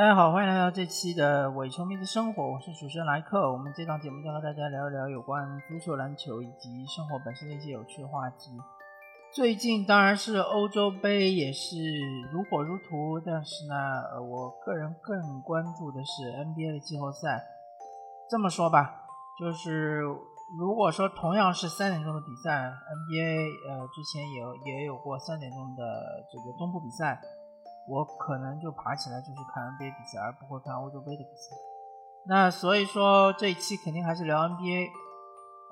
大家好，欢迎来到这期的伪球迷的生活，我是主持人莱克。我们这档节目将和大家聊一聊有关足球、篮球以及生活本身的一些有趣的话题。最近当然是欧洲杯也是如火如荼，但是呢，我个人更关注的是 NBA 的季后赛。这么说吧，就是如果说同样是三点钟的比赛，NBA 呃之前有也有过三点钟的这个东部比赛。我可能就爬起来就去看 NBA 比赛，而不会看欧洲杯的比赛。那所以说这一期肯定还是聊 NBA。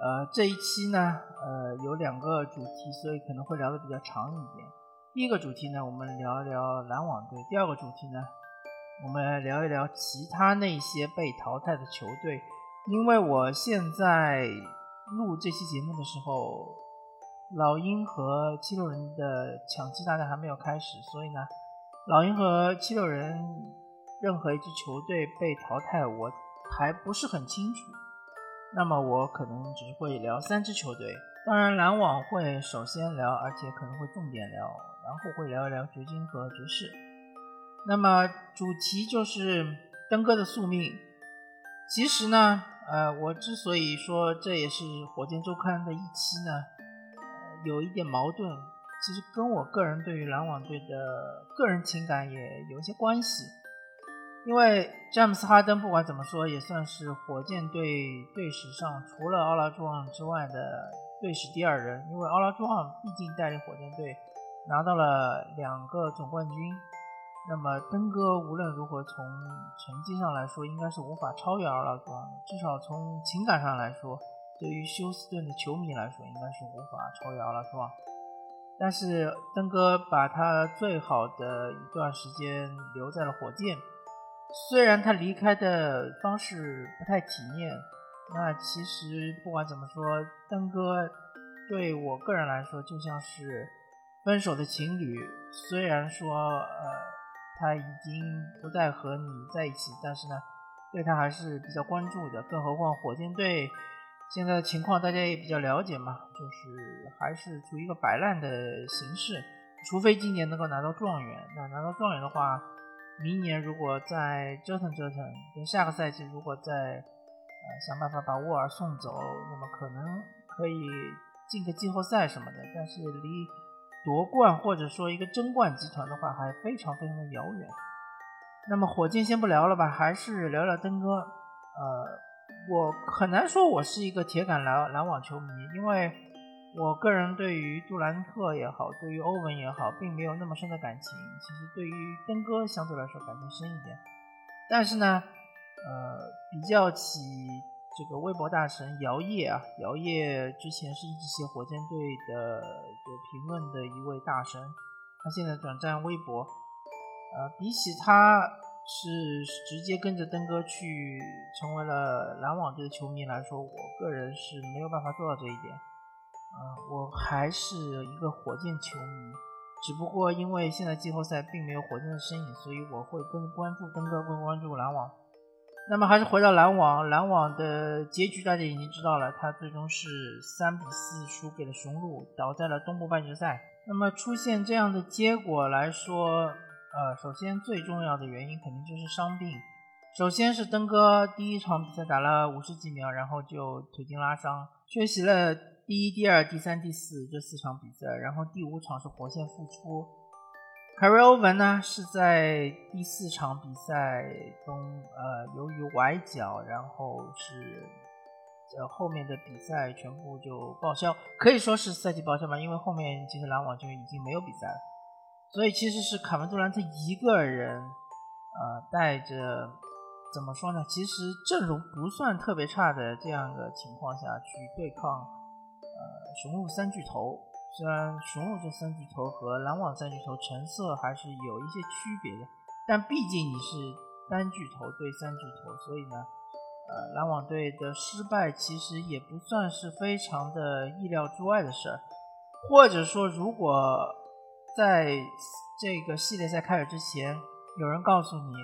呃，这一期呢，呃，有两个主题，所以可能会聊的比较长一点。第一个主题呢，我们聊一聊篮网队；第二个主题呢，我们来聊一聊其他那些被淘汰的球队。因为我现在录这期节目的时候，老鹰和七六人的抢七大战还没有开始，所以呢。老鹰和七六人任何一支球队被淘汰，我还不是很清楚。那么我可能只会聊三支球队。当然，篮网会首先聊，而且可能会重点聊，然后会聊一聊掘金和爵士。那么主题就是登哥的宿命。其实呢，呃，我之所以说这也是火箭周刊的一期呢，呃有一点矛盾。其实跟我个人对于篮网队的个人情感也有一些关系，因为詹姆斯哈登不管怎么说也算是火箭队队史上除了奥拉朱旺之外的队史第二人，因为奥拉朱旺毕竟带领火箭队拿到了两个总冠军，那么登哥无论如何从成绩上来说应该是无法超越奥拉朱旺的，至少从情感上来说，对于休斯顿的球迷来说应该是无法超越奥拉朱旺。但是登哥把他最好的一段时间留在了火箭，虽然他离开的方式不太体面，那其实不管怎么说，登哥对我个人来说就像是分手的情侣，虽然说呃他已经不再和你在一起，但是呢对他还是比较关注的，更何况火箭队。现在的情况大家也比较了解嘛，就是还是处于一个摆烂的形式，除非今年能够拿到状元。那拿到状元的话，明年如果再折腾折腾，等下个赛季如果再呃想办法把沃尔送走，那么可能可以进个季后赛什么的。但是离夺冠或者说一个争冠集团的话，还非常非常的遥远。那么火箭先不聊了吧，还是聊聊登哥，呃。我很难说我是一个铁杆篮篮网球迷，因为我个人对于杜兰特也好，对于欧文也好，并没有那么深的感情。其实对于登哥相对来说感情深一点。但是呢，呃，比较起这个微博大神姚烨啊，姚烨之前是一直写火箭队的就评论的一位大神，他现在转战微博，呃，比起他。是直接跟着登哥去成为了篮网队的球迷来说，我个人是没有办法做到这一点。嗯，我还是一个火箭球迷，只不过因为现在季后赛并没有火箭的身影，所以我会更关注登哥，更关注篮网。那么还是回到篮网，篮网的结局大家已经知道了，他最终是三比四输给了雄鹿，倒在了东部半决赛。那么出现这样的结果来说。呃，首先最重要的原因肯定就是伤病。首先是登哥第一场比赛打了五十几秒，然后就腿筋拉伤，缺席了第一、第二、第三、第四这四场比赛，然后第五场是火线复出。凯瑞欧文呢是在第四场比赛中，呃，由于崴脚，然后是呃后面的比赛全部就报销，可以说是赛季报销吧，因为后面其实篮网就已经没有比赛了。所以其实是卡文杜兰特一个人，呃，带着怎么说呢？其实阵容不算特别差的这样的情况下去对抗，呃，雄鹿三巨头。虽然雄鹿这三巨头和篮网三巨头成色还是有一些区别的，但毕竟你是单巨头对三巨头，所以呢，呃，篮网队的失败其实也不算是非常的意料之外的事儿。或者说，如果在这个系列赛开始之前，有人告诉你，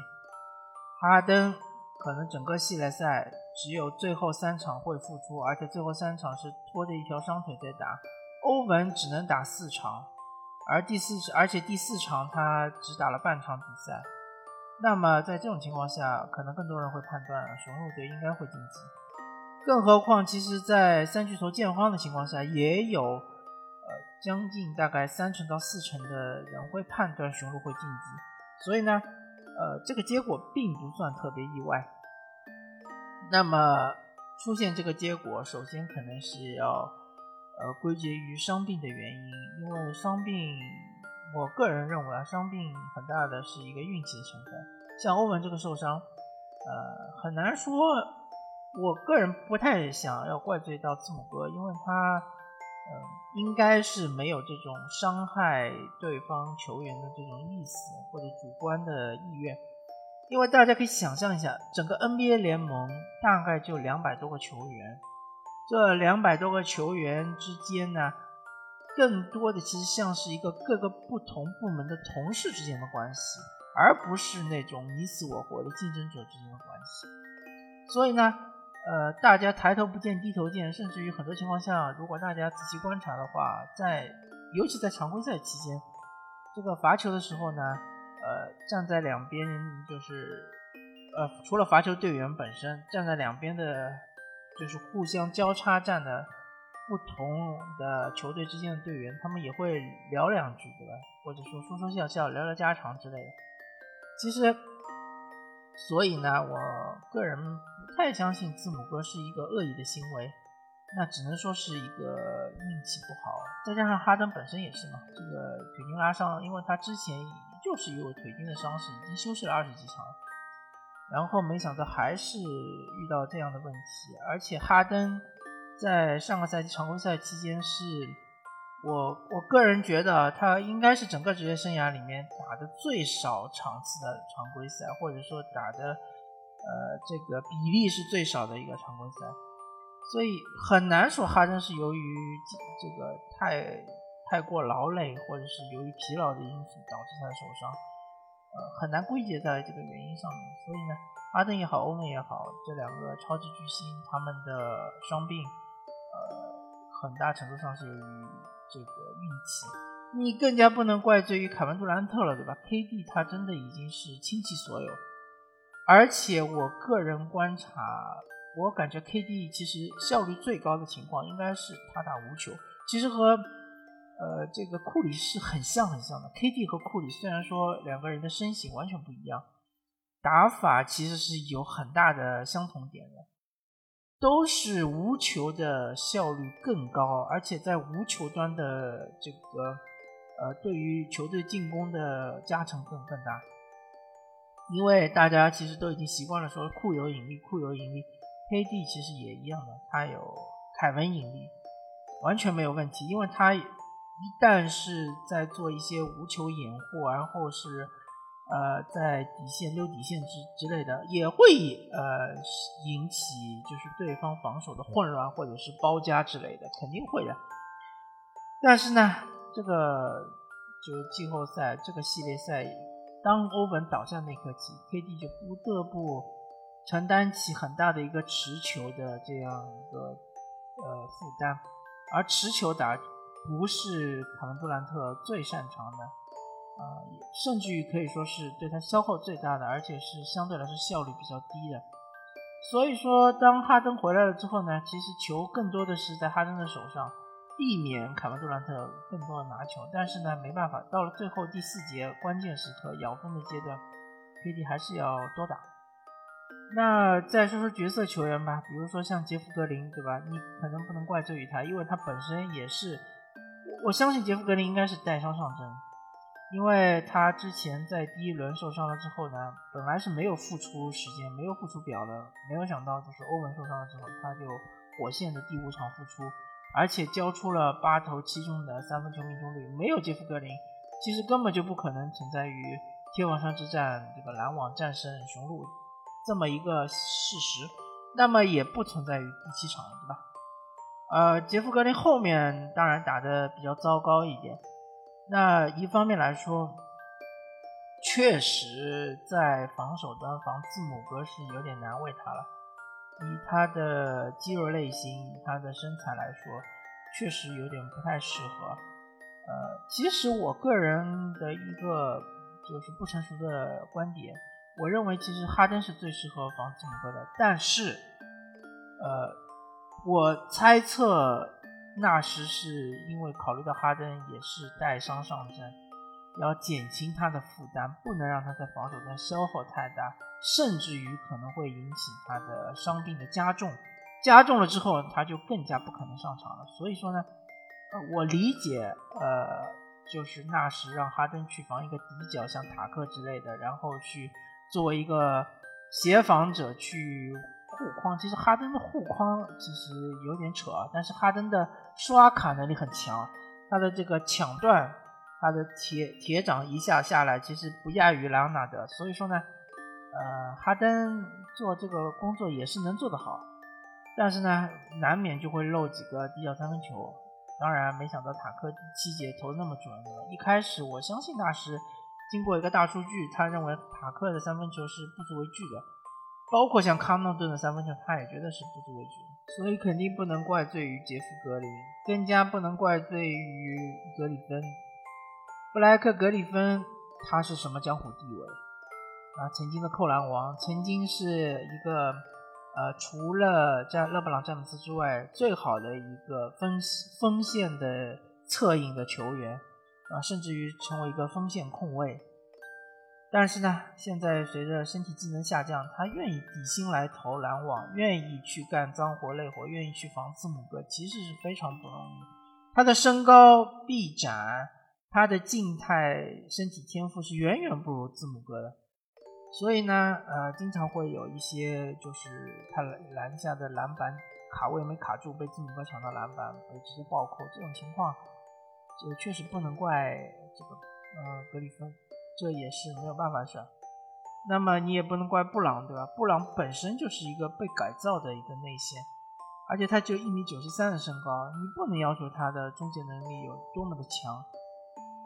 哈登可能整个系列赛只有最后三场会复出，而且最后三场是拖着一条伤腿在打。欧文只能打四场，而第四而且第四场他只打了半场比赛。那么在这种情况下，可能更多人会判断雄鹿队应该会晋级。更何况，其实，在三巨头见荒的情况下，也有将近大概三成到四成的人会判断雄鹿会晋级。所以呢，呃，这个结果并不算特别意外。那么出现这个结果，首先可能是要呃归结于伤病的原因，因为伤病。我个人认为啊，伤病很大的是一个运气的成分。像欧文这个受伤，呃，很难说。我个人不太想要怪罪到字母哥，因为他，应该是没有这种伤害对方球员的这种意思或者主观的意愿。因为大家可以想象一下，整个 NBA 联盟大概就两百多个球员，这两百多个球员之间呢？更多的其实像是一个各个不同部门的同事之间的关系，而不是那种你死我活的竞争者之间的关系。所以呢，呃，大家抬头不见低头见，甚至于很多情况下，如果大家仔细观察的话，在尤其在常规赛期间，这个罚球的时候呢，呃，站在两边就是呃，除了罚球队员本身，站在两边的，就是互相交叉站的。不同的球队之间的队员，他们也会聊两句，对吧？或者说说说笑笑，聊聊家常之类的。其实，所以呢，我个人太相信字母哥是一个恶意的行为，那只能说是一个运气不好。再加上哈登本身也是嘛，这个腿筋拉伤，因为他之前就是因为腿筋的伤势，已经休息了二十几场，然后没想到还是遇到这样的问题，而且哈登。在上个赛季常规赛期间，是我我个人觉得他应该是整个职业生涯里面打的最少场次的常规赛，或者说打的呃这个比例是最少的一个常规赛，所以很难说哈登是由于这个太太过劳累，或者是由于疲劳的因素导致他的受伤，呃很难归结在这个原因上面。所以呢，哈登也好，欧文也好，这两个超级巨星他们的伤病。呃很大程度上是由于这个运气，你更加不能怪罪于凯文杜兰特了，对吧？KD 他真的已经是倾其所有，而且我个人观察，我感觉 KD 其实效率最高的情况应该是他打无球，其实和呃这个库里是很像很像的。KD 和库里虽然说两个人的身形完全不一样，打法其实是有很大的相同点的。都是无球的效率更高，而且在无球端的这个呃，对于球队进攻的加成更更大。因为大家其实都已经习惯了说库有引力，库有引力，KD 其实也一样的，他有凯文引力，完全没有问题。因为他一旦是在做一些无球掩护，然后是。呃，在底线溜底线之之类的，也会呃引起就是对方防守的混乱或者是包夹之类的，肯定会的。但是呢，这个就是季后赛这个系列赛，当欧文倒下那刻起，KD 就不得不承担起很大的一个持球的这样一个呃负担，而持球打不是凯文杜兰特最擅长的。啊，甚至于可以说是对他消耗最大的，而且是相对来说效率比较低的。所以说，当哈登回来了之后呢，其实球更多的是在哈登的手上，避免凯文杜兰特更多的拿球。但是呢，没办法，到了最后第四节关键时刻咬分的阶段，KD 还是要多打。那再说说角色球员吧，比如说像杰夫格林，对吧？你可能不能怪罪于他，因为他本身也是，我相信杰夫格林应该是带伤上阵。因为他之前在第一轮受伤了之后呢，本来是没有复出时间，没有复出表的，没有想到就是欧文受伤了之后，他就火线的第五场复出，而且交出了八投七中的三分球命中率，没有杰夫格林，其实根本就不可能存在于天王山之战这个篮网战胜雄鹿这么一个事实，那么也不存在于第七场，对吧？呃，杰夫格林后面当然打的比较糟糕一点。那一方面来说，确实在防守端防字母哥是有点难为他了。以他的肌肉类型，以他的身材来说，确实有点不太适合。呃，其实我个人的一个就是不成熟的观点，我认为其实哈登是最适合防字母哥的，但是，呃，我猜测纳什是因为考虑到哈登也是带伤上阵，要减轻他的负担，不能让他在防守端消耗太大，甚至于可能会引起他的伤病的加重，加重了之后他就更加不可能上场了。所以说呢，呃，我理解，呃，就是纳什让哈登去防一个底角，像塔克之类的，然后去。作为一个协防者去护框，其实哈登的护框其实有点扯，但是哈登的刷卡能力很强，他的这个抢断，他的铁铁掌一下下来，其实不亚于莱昂纳德。所以说呢，呃，哈登做这个工作也是能做得好，但是呢，难免就会漏几个低角三分球。当然，没想到塔克第七节投的那么准。一开始我相信大师。经过一个大数据，他认为塔克的三分球是不足为惧的，包括像康诺顿的三分球，他也觉得是不足为惧，所以肯定不能怪罪于杰夫格林，更加不能怪罪于格里芬。布莱克格里芬他是什么江湖地位啊？曾经的扣篮王，曾经是一个呃，除了詹勒布朗詹姆斯之外最好的一个锋锋线的策应的球员。啊，甚至于成为一个锋线控卫，但是呢，现在随着身体机能下降，他愿意底薪来投篮网，愿意去干脏活累活，愿意去防字母哥，其实是非常不容易。他的身高、臂展，他的静态身体天赋是远远不如字母哥的，所以呢，呃，经常会有一些就是他篮下的篮板卡位没卡住，被字母哥抢到篮板，被直接暴扣这种情况。这确实不能怪这个呃格里芬，这也是没有办法事。那么你也不能怪布朗，对吧？布朗本身就是一个被改造的一个内线，而且他只有一米九十三的身高，你不能要求他的终结能力有多么的强。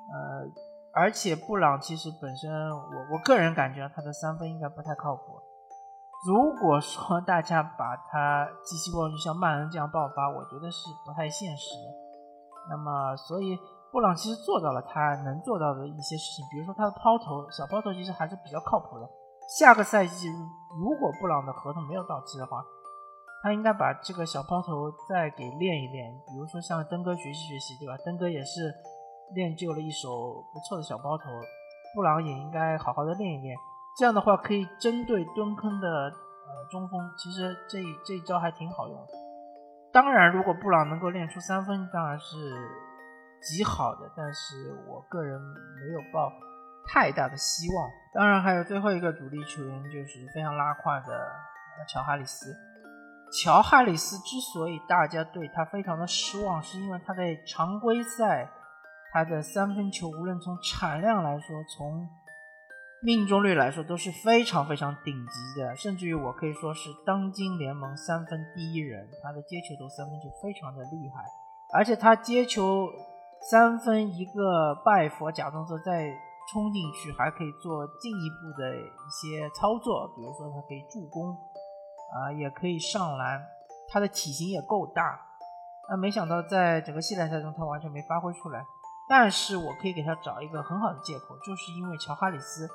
呃，而且布朗其实本身，我我个人感觉他的三分应该不太靠谱。如果说 大家把他寄希望于像曼恩这样爆发，我觉得是不太现实。那么，所以布朗其实做到了他能做到的一些事情，比如说他的抛投，小抛投其实还是比较靠谱的。下个赛季如果布朗的合同没有到期的话，他应该把这个小抛投再给练一练，比如说向登哥学习学习，对吧？登哥也是练就了一手不错的小包头，布朗也应该好好的练一练。这样的话可以针对蹲坑的呃中锋，其实这这一招还挺好用。当然，如果布朗能够练出三分，当然是极好的。但是我个人没有抱太大的希望。当然，还有最后一个主力球员，就是非常拉胯的乔哈里斯。乔哈里斯之所以大家对他非常的失望，是因为他在常规赛他的三分球，无论从产量来说，从命中率来说都是非常非常顶级的，甚至于我可以说是当今联盟三分第一人。他的接球投三分就非常的厉害，而且他接球三分一个拜佛假动作再冲进去，还可以做进一步的一些操作，比如说他可以助攻，啊，也可以上篮，他的体型也够大。那没想到在整个系列赛中他完全没发挥出来，但是我可以给他找一个很好的借口，就是因为乔哈里斯。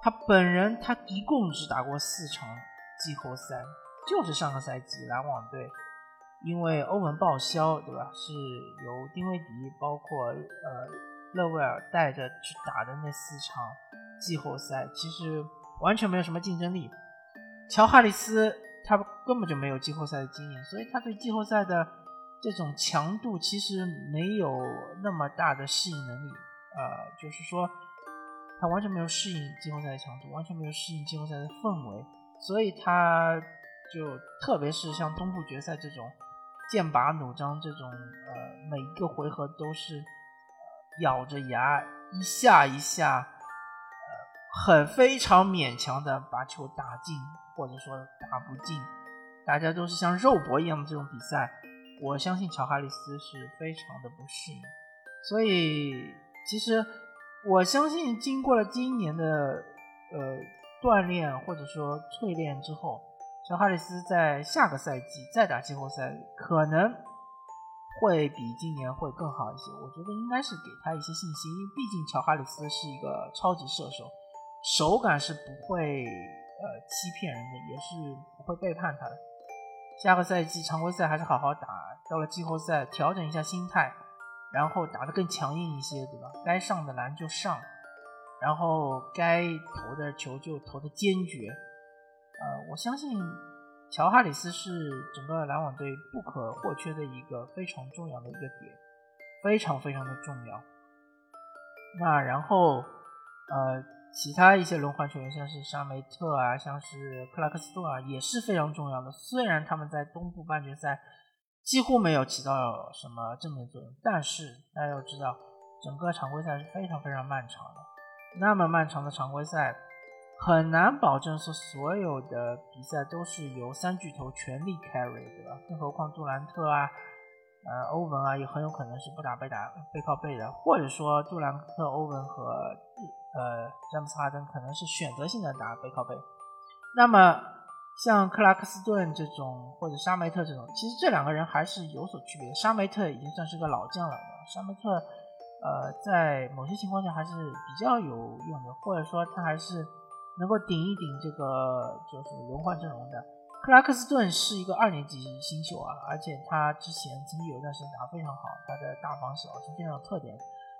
他本人他一共只打过四场季后赛，就是上个赛季篮网队因为欧文报销，对吧？是由丁威迪包括呃勒维尔带着去打的那四场季后赛，其实完全没有什么竞争力。乔哈里斯他根本就没有季后赛的经验，所以他对季后赛的这种强度其实没有那么大的适应能力，呃，就是说。他完全没有适应季后赛的强度，完全没有适应季后赛的氛围，所以他就特别是像东部决赛这种剑拔弩张这种，呃，每一个回合都是咬着牙一下一下，呃，很非常勉强的把球打进，或者说打不进，大家都是像肉搏一样的这种比赛，我相信乔哈里斯是非常的不适应，所以其实。我相信，经过了今年的呃锻炼或者说淬炼之后，乔哈里斯在下个赛季再打季后赛，可能会比今年会更好一些。我觉得应该是给他一些信心，因为毕竟乔哈里斯是一个超级射手，手感是不会呃欺骗人的，也是不会背叛他的。下个赛季常规赛还是好好打，到了季后赛调整一下心态，然后打得更强硬一些，对吧？该上的篮就上，然后该投的球就投的坚决。呃，我相信乔哈里斯是整个篮网队不可或缺的一个非常重要的一个点，非常非常的重要。那然后呃。其他一些轮换球员，像是沙梅特啊，像是克拉克斯顿啊，也是非常重要的。虽然他们在东部半决赛几乎没有起到什么正面作用，但是大家要知道，整个常规赛是非常非常漫长的。那么漫长的常规赛，很难保证说所有的比赛都是由三巨头全力 carry，对吧？更何况杜兰特啊，呃，欧文啊，也很有可能是不打背打背靠背的，或者说杜兰特、欧文和。呃，詹姆斯哈登可能是选择性的打背靠背，那么像克拉克斯顿这种或者沙梅特这种，其实这两个人还是有所区别。沙梅特已经算是个老将了，沙梅特呃在某些情况下还是比较有用的，或者说他还是能够顶一顶这个就是轮换阵容的。克拉克斯顿是一个二年级新秀啊，而且他之前曾经有一段时间打得非常好，他的大防守是非常有特点，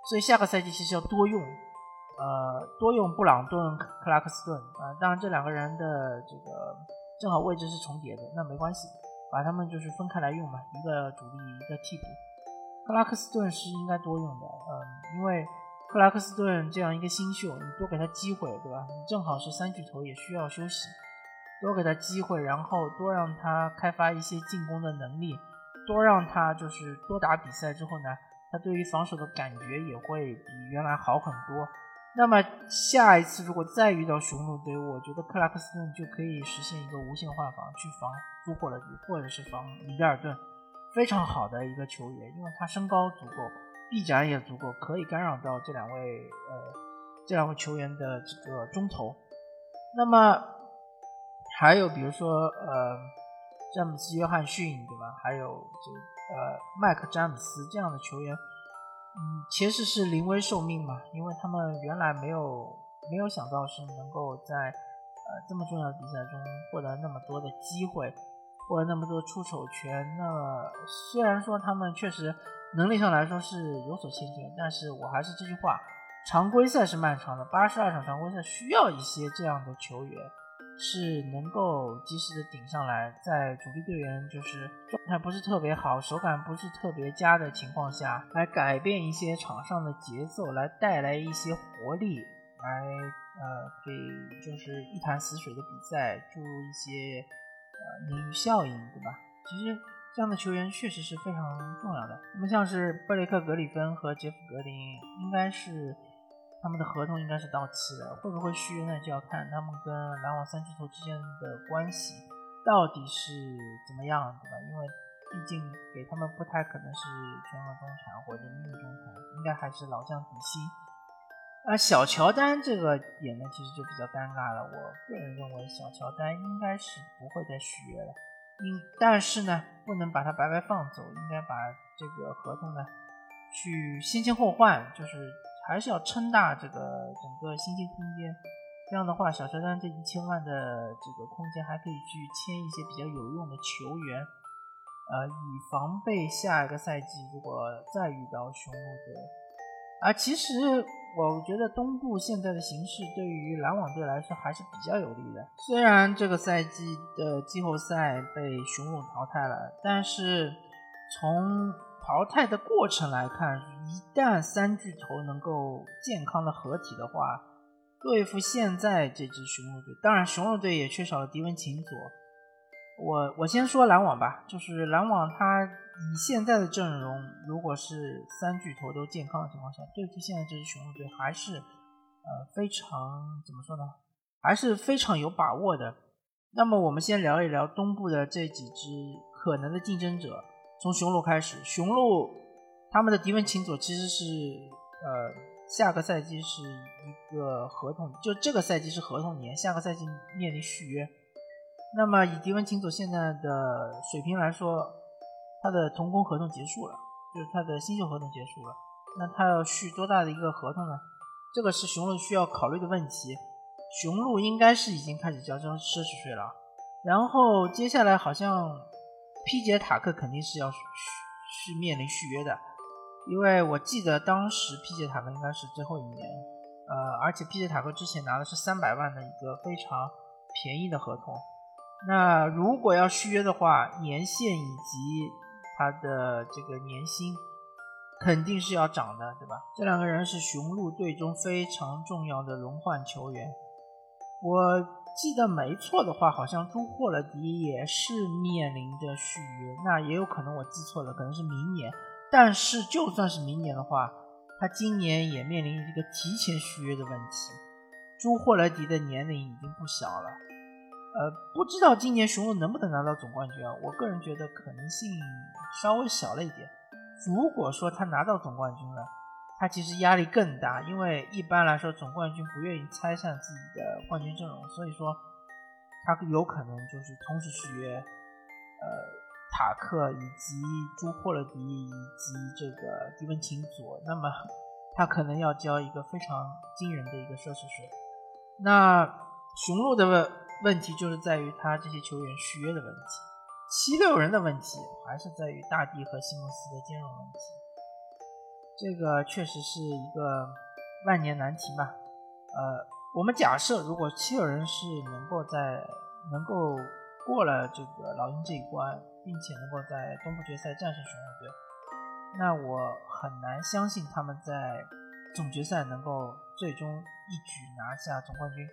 所以下个赛季其实要多用。呃，多用布朗顿、克拉克斯顿啊，当然这两个人的这个正好位置是重叠的，那没关系，把他们就是分开来用嘛，一个主力，一个替补。克拉克斯顿是应该多用的，嗯，因为克拉克斯顿这样一个新秀，你多给他机会，对吧？你正好是三巨头，也需要休息，多给他机会，然后多让他开发一些进攻的能力，多让他就是多打比赛之后呢，他对于防守的感觉也会比原来好很多。那么下一次如果再遇到雄鹿队，我觉得克拉克斯顿就可以实现一个无限换防，去防朱霍勒迪或者是防米德尔顿，非常好的一个球员，因为他身高足够，臂展也足够，可以干扰到这两位呃这两位球员的这个中投。那么还有比如说呃詹姆斯约翰逊对吧？还有这呃麦克詹姆斯这样的球员。嗯，其实是临危受命嘛，因为他们原来没有没有想到是能够在呃这么重要的比赛中获得那么多的机会，获得那么多出手权。那虽然说他们确实能力上来说是有所欠缺，但是我还是这句话，常规赛是漫长的，八十二场常规赛需要一些这样的球员。是能够及时的顶上来，在主力队员就是状态不是特别好、手感不是特别佳的情况下，来改变一些场上的节奏，来带来一些活力，来呃给就是一潭死水的比赛注入一些呃鲶鱼效应，对吧？其实这样的球员确实是非常重要的。那么像是布雷克·格里芬和杰夫·格林，应该是。他们的合同应该是到期的，会不会续约呢？就要看他们跟篮网三巨头之间的关系到底是怎么样，对吧？因为毕竟给他们不太可能是全额中产或者秘密中产，应该还是老将底薪。啊，小乔丹这个点呢，其实就比较尴尬了。我个人认为，小乔丹应该是不会再续约了。应但是呢，不能把他白白放走，应该把这个合同呢去先签后换，就是。还是要撑大这个整个薪金空间，这样的话，小乔丹这一千万的这个空间还可以去签一些比较有用的球员，呃，以防备下一个赛季如果再遇到雄鹿队。啊，其实我觉得东部现在的形势对于篮网队来说还是比较有利的。虽然这个赛季的季后赛被雄鹿淘汰了，但是从淘汰的过程来看，一旦三巨头能够健康的合体的话，对付现在这支雄鹿队，当然雄鹿队也缺少了迪文琴佐。我我先说篮网吧，就是篮网他以现在的阵容，如果是三巨头都健康的情况下，对付现在这支雄鹿队还是呃非常怎么说呢，还是非常有把握的。那么我们先聊一聊东部的这几支可能的竞争者。从雄鹿开始，雄鹿他们的迪文琴佐其实是呃下个赛季是一个合同，就这个赛季是合同年，下个赛季面临续约。那么以迪文琴佐现在的水平来说，他的同工合同结束了，就是他的新秀合同结束了。那他要续多大的一个合同呢？这个是雄鹿需要考虑的问题。雄鹿应该是已经开始交交奢侈税了，然后接下来好像皮杰塔克肯定是要续续面临续约的，因为我记得当时皮杰塔克应该是最后一年，呃，而且皮杰塔克之前拿的是三百万的一个非常便宜的合同，那如果要续约的话，年限以及他的这个年薪。肯定是要涨的，对吧？这两个人是雄鹿队中非常重要的轮换球员。我记得没错的话，好像朱霍勒迪也是面临着续约，那也有可能我记错了，可能是明年。但是就算是明年的话，他今年也面临一个提前续约的问题。朱霍勒迪的年龄已经不小了，呃，不知道今年雄鹿能不能拿到总冠军啊？我个人觉得可能性稍微小了一点。如果说他拿到总冠军了，他其实压力更大，因为一般来说总冠军不愿意拆散自己的冠军阵容，所以说他有可能就是同时续约，呃，塔克以及朱霍勒迪以及这个迪文琴佐，那么他可能要交一个非常惊人的一个奢侈税。那雄鹿的问问题就是在于他这些球员续约的问题。七六人的问题还是在于大帝和西蒙斯的兼容问题，这个确实是一个万年难题吧。呃，我们假设如果七六人是能够在能够过了这个老鹰这一关，并且能够在东部决赛战胜雄鹿队，那我很难相信他们在总决赛能够最终一举拿下总冠军，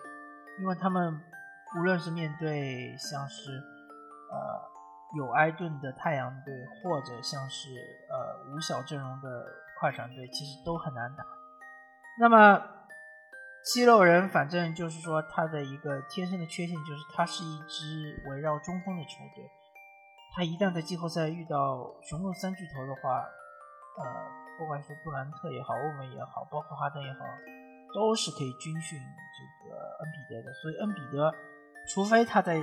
因为他们无论是面对像是呃。有埃顿的太阳队，或者像是呃五小阵容的快船队，其实都很难打。那么肌肉人，反正就是说，他的一个天生的缺陷就是，他是一支围绕中锋的球队。他一旦在季后赛遇到雄鹿三巨头的话，呃，不管是杜兰特也好，欧文也好，包括哈登也好，都是可以军训这个恩比德的。所以恩比德，除非他在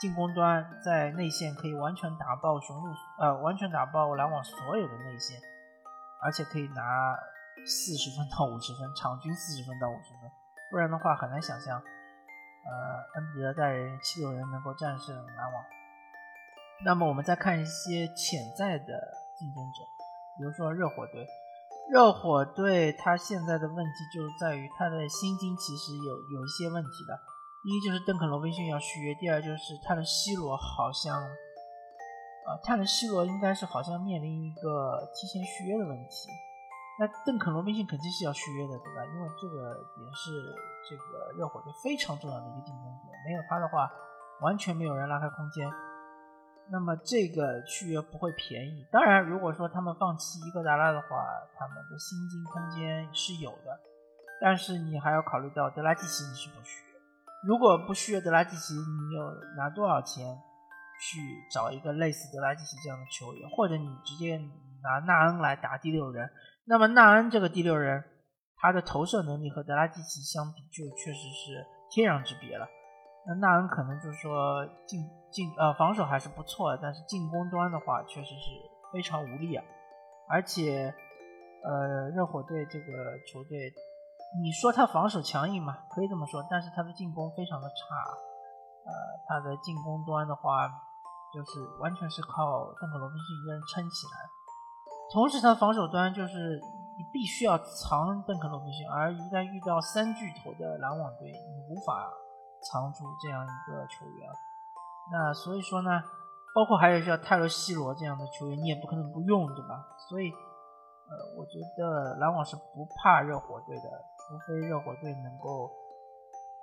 进攻端在内线可以完全打爆雄鹿，呃，完全打爆篮网所有的内线，而且可以拿四十分到五十分，场均四十分到五十分，不然的话很难想象，呃，恩比德带人七六人能够战胜篮网。那么我们再看一些潜在的竞争者，比如说热火队，热火队他现在的问题就在于他的薪金其实有有一些问题的。第一就是邓肯·罗宾逊要续约，第二就是他的·西罗好像，呃，泰伦·西罗应该是好像面临一个提前续约的问题。那邓肯·罗宾逊肯定是要续约的，对吧？因为这个也是这个热火队非常重要的一个竞争点，没有他的话，完全没有人拉开空间。那么这个续约不会便宜。当然，如果说他们放弃伊戈达拉的话，他们的薪金空间是有的，但是你还要考虑到德拉季奇你是否续约。如果不续约德拉季奇，你有拿多少钱去找一个类似德拉季奇这样的球员，或者你直接拿纳恩来打第六人？那么纳恩这个第六人，他的投射能力和德拉季奇相比，就确实是天壤之别了。那纳恩可能就是说进进呃防守还是不错，但是进攻端的话确实是非常无力啊。而且呃热火队这个球队。你说他防守强硬嘛？可以这么说，但是他的进攻非常的差，呃，他的进攻端的话，就是完全是靠邓肯罗宾逊一个人撑起来。同时，他防守端就是你必须要藏邓肯罗宾逊，而一旦遇到三巨头的篮网队，你无法藏住这样一个球员。那所以说呢，包括还有像泰勒西罗这样的球员，你也不可能不用，对吧？所以，呃，我觉得篮网是不怕热火队的。除非热火队能够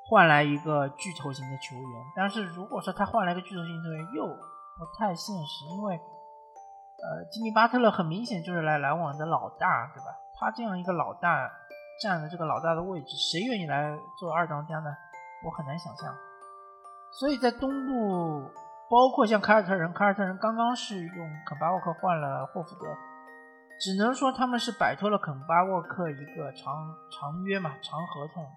换来一个巨头型的球员，但是如果说他换来一个巨头型球员又不太现实，因为呃，吉米巴特勒很明显就是来篮网的老大，对吧？他这样一个老大占了这个老大的位置，谁愿意来做二当家呢？我很难想象。所以在东部，包括像凯尔特人，凯尔特人刚刚是用肯巴沃克换了霍福德。只能说他们是摆脱了肯巴沃克一个长长约嘛，长合同。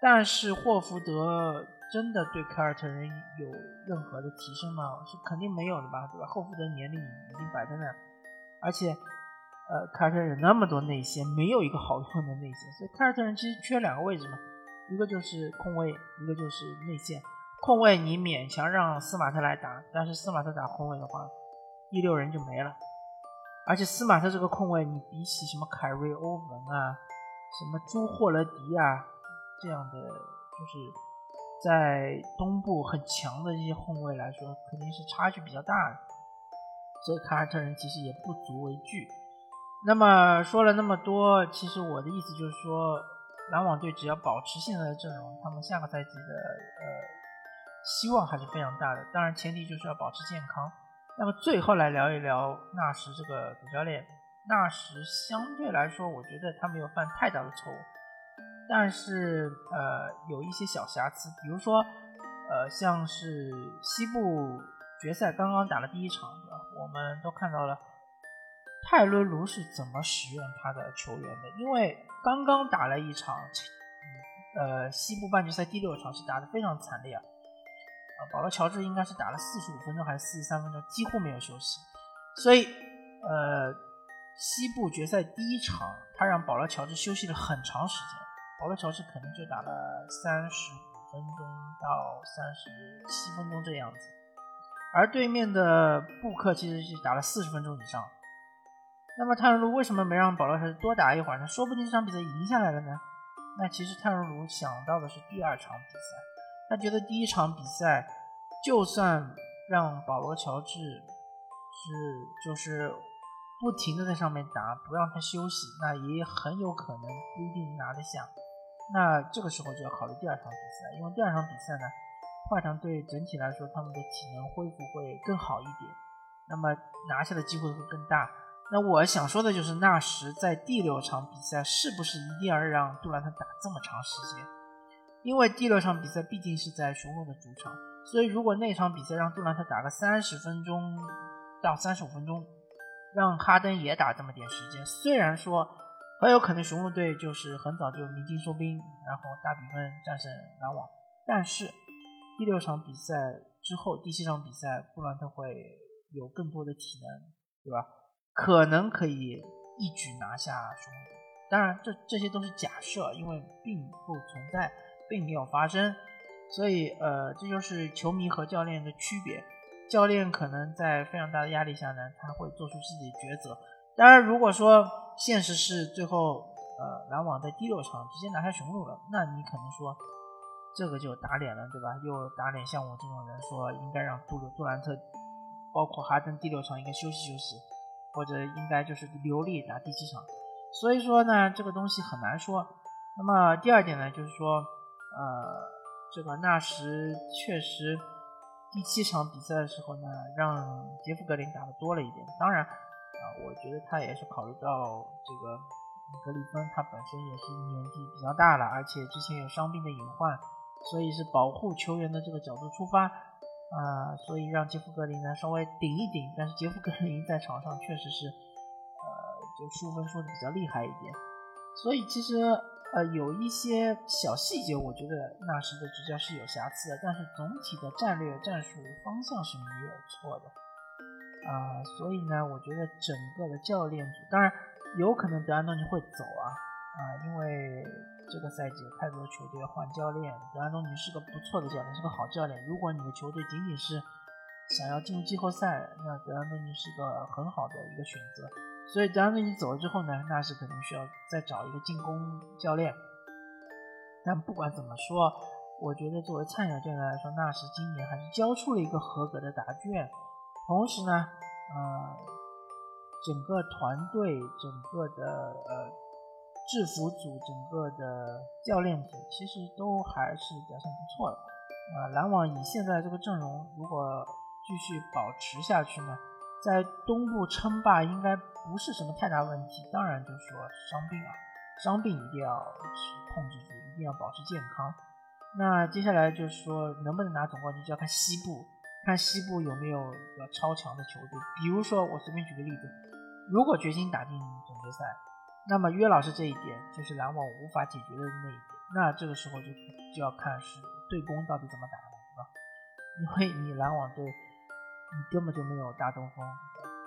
但是霍福德真的对凯尔特人有任何的提升吗？是肯定没有的吧，对吧？霍福德年龄已经摆在那儿，而且，呃，凯尔特人那么多内线，没有一个好用的内线，所以凯尔特人其实缺两个位置嘛，一个就是控卫，一个就是内线。控卫你勉强让斯马特来打，但是斯马特打控卫的话，第六人就没了。而且斯马特这个控卫，你比起什么凯瑞欧文啊，什么朱霍勒迪啊这样的，就是在东部很强的一些后卫来说，肯定是差距比较大的。所以凯尔特人其实也不足为惧。那么说了那么多，其实我的意思就是说，篮网队只要保持现在的阵容，他们下个赛季的呃希望还是非常大的。当然前提就是要保持健康。那么最后来聊一聊纳什这个主教练。纳什相对来说，我觉得他没有犯太大的错误，但是呃有一些小瑕疵，比如说呃像是西部决赛刚刚打了第一场，我们都看到了泰伦卢是怎么使用他的球员的，因为刚刚打了一场，呃西部半决赛第六场是打得非常惨烈啊。保罗·乔治应该是打了四十五分钟还是四十三分钟，几乎没有休息。所以，呃，西部决赛第一场，他让保罗·乔治休息了很长时间。保罗·乔治可能就打了三十五分钟到三十七分钟这样子，而对面的布克其实是打了四十分钟以上。那么泰伦卢为什么没让保罗·乔治多打一会儿呢？说不定这场比赛赢下来了呢？那其实泰伦卢想到的是第二场比赛。他觉得第一场比赛，就算让保罗·乔治是就是不停的在上面打，不让他休息，那也很有可能不一定拿得下。那这个时候就要考虑第二场比赛，因为第二场比赛呢，快船队整体来说他们的体能恢复会更好一点，那么拿下的机会会更大。那我想说的就是，纳什在第六场比赛是不是一定要让杜兰特打这么长时间？因为第六场比赛毕竟是在雄鹿的主场，所以如果那场比赛让杜兰特打个三十分钟到三十五分钟，让哈登也打这么点时间，虽然说很有可能雄鹿队就是很早就鸣金收兵，然后大比分战胜篮网，但是第六场比赛之后，第七场比赛杜兰特会有更多的体能，对吧？可能可以一举拿下雄鹿。当然，这这些都是假设，因为并不存在。并没有发生，所以呃，这就是球迷和教练的区别。教练可能在非常大的压力下呢，他会做出自己的抉择。当然，如果说现实是最后呃篮网在第六场直接拿下雄鹿了，那你可能说这个就打脸了，对吧？又打脸像我这种人说应该让杜杜兰特，包括哈登第六场应该休息休息，或者应该就是留力打第七场。所以说呢，这个东西很难说。那么第二点呢，就是说。呃，这个纳什确实第七场比赛的时候呢，让杰夫格林打的多了一点。当然，我觉得他也是考虑到这个格里芬他本身也是年纪比较大了，而且之前有伤病的隐患，所以是保护球员的这个角度出发，啊，所以让杰夫格林呢稍微顶一顶。但是杰夫格林在场上确实是，呃，就输分输的比较厉害一点，所以其实。呃，有一些小细节，我觉得纳什的执教是有瑕疵的，但是总体的战略战术方向是没有错的啊。所以呢，我觉得整个的教练组，当然有可能德安东尼会走啊啊，因为这个赛季太多球队换教练，德安东尼是个不错的教练，是个好教练。如果你的球队仅仅是想要进入季后赛，那德安东尼是个很好的一个选择。所以德安东尼走了之后呢，纳什肯定需要再找一个进攻教练。但不管怎么说，我觉得作为菜鸟教练来说，纳什今年还是交出了一个合格的答卷。同时呢，呃，整个团队、整个的呃制服组、整个的教练组，其实都还是表现不错的。啊，篮网以现在这个阵容，如果继续保持下去呢？在东部称霸应该不是什么太大问题，当然就是说伤病啊，伤病一定要控制住，一定要保持健康。那接下来就是说能不能拿总冠军，就要看西部，看西部有没有一个超强的球队。比如说我随便举个例子，如果掘金打进总决赛，那么约老师这一点就是篮网无法解决的那一点，那这个时候就就要看是对攻到底怎么打了，对吧？因为你篮网队。你根本就没有大中锋，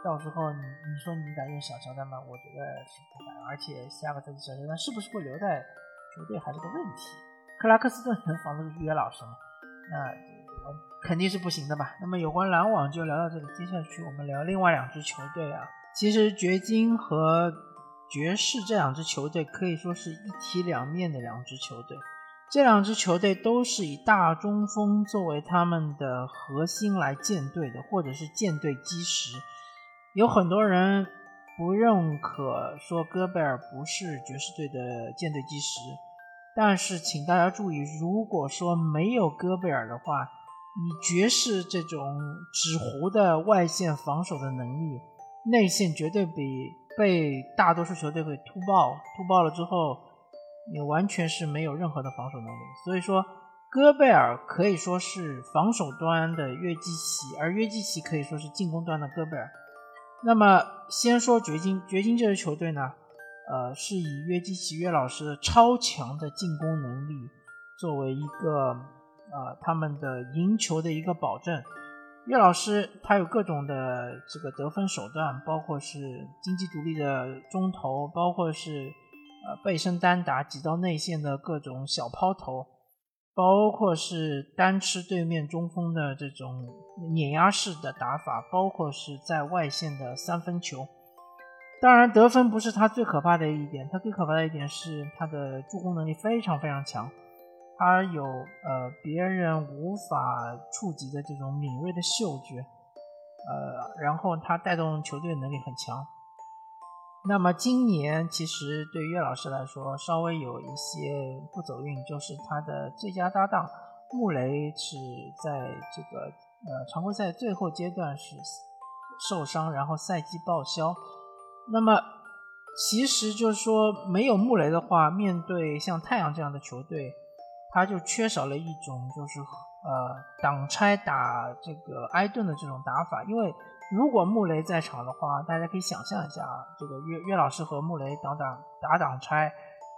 到时候你你说你敢用小乔丹吗？我觉得是不敢，而且下个赛季小乔丹是不是会留在球队还是个问题克拉克斯顿能防得住约老师吗？那肯定是不行的吧。那么有关篮网就聊到这里，接下去我们聊另外两支球队啊。其实掘金和爵士这两支球队可以说是一体两面的两支球队。这两支球队都是以大中锋作为他们的核心来建队的，或者是建队基石。有很多人不认可说戈贝尔不是爵士队的建队基石，但是请大家注意，如果说没有戈贝尔的话，以爵士这种纸糊的外线防守的能力，内线绝对比被大多数球队会突爆，突爆了之后。你完全是没有任何的防守能力，所以说戈贝尔可以说是防守端的约基奇，而约基奇可以说是进攻端的戈贝尔。那么先说掘金，掘金这支球队呢，呃，是以约基奇约老师的超强的进攻能力作为一个呃他们的赢球的一个保证。岳老师他有各种的这个得分手段，包括是经济独立的中投，包括是。呃，背身单打挤到内线的各种小抛投，包括是单吃对面中锋的这种碾压式的打法，包括是在外线的三分球。当然，得分不是他最可怕的一点，他最可怕的一点是他的助攻能力非常非常强，他有呃别人无法触及的这种敏锐的嗅觉，呃，然后他带动球队能力很强。那么今年其实对岳老师来说稍微有一些不走运，就是他的最佳搭档穆雷是在这个呃常规赛最后阶段是受伤，然后赛季报销。那么其实就是说没有穆雷的话，面对像太阳这样的球队，他就缺少了一种就是呃挡拆打这个埃顿的这种打法，因为。如果穆雷在场的话，大家可以想象一下啊，这个约约老师和穆雷挡挡打挡拆，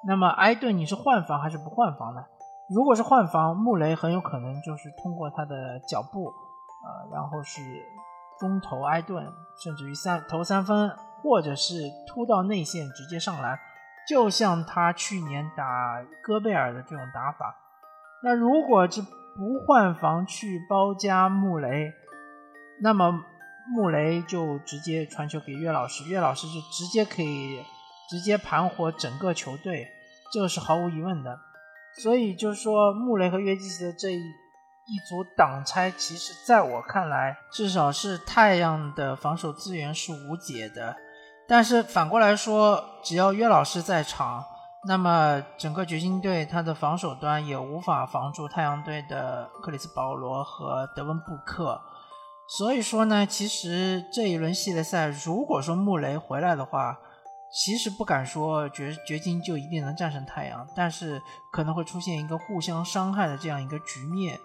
那么埃顿你是换防还是不换防呢？如果是换防，穆雷很有可能就是通过他的脚步，呃，然后是中投埃顿，甚至于三投三分，或者是突到内线直接上篮，就像他去年打戈贝尔的这种打法。那如果是不换防去包夹穆雷，那么。穆雷就直接传球给岳老师，岳老师就直接可以直接盘活整个球队，这个是毫无疑问的。所以就说，穆雷和约基奇的这一一组挡拆，其实在我看来，至少是太阳的防守资源是无解的。但是反过来说，只要约老师在场，那么整个掘金队他的防守端也无法防住太阳队的克里斯保罗和德文布克。所以说呢，其实这一轮系列赛，如果说穆雷回来的话，其实不敢说掘掘金就一定能战胜太阳，但是可能会出现一个互相伤害的这样一个局面。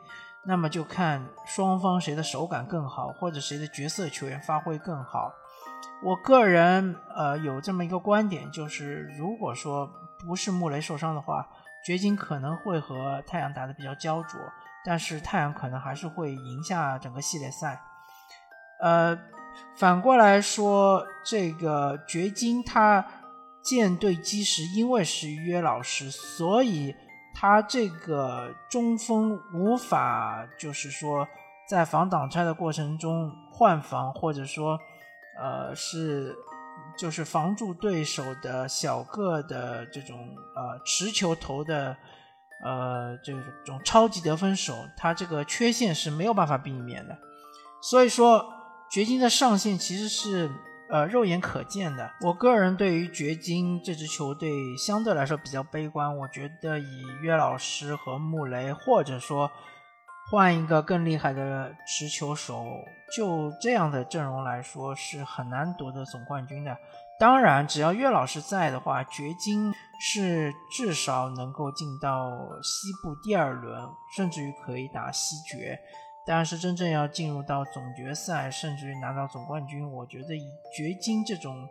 那么就看双方谁的手感更好，或者谁的角色球员发挥更好。我个人呃有这么一个观点，就是如果说不是穆雷受伤的话，掘金可能会和太阳打得比较焦灼，但是太阳可能还是会赢下整个系列赛。呃，反过来说，这个掘金他建队基石，因为是约老师，所以他这个中锋无法就是说在防挡拆的过程中换防，或者说呃是就是防住对手的小个的这种呃持球投的呃这种超级得分手，他这个缺陷是没有办法避免的，所以说。掘金的上限其实是呃肉眼可见的。我个人对于掘金这支球队相对来说比较悲观。我觉得以约老师和穆雷，或者说换一个更厉害的持球手，就这样的阵容来说是很难夺得总冠军的。当然，只要岳老师在的话，掘金是至少能够进到西部第二轮，甚至于可以打西决。但是真正要进入到总决赛，甚至于拿到总冠军，我觉得以掘金这种，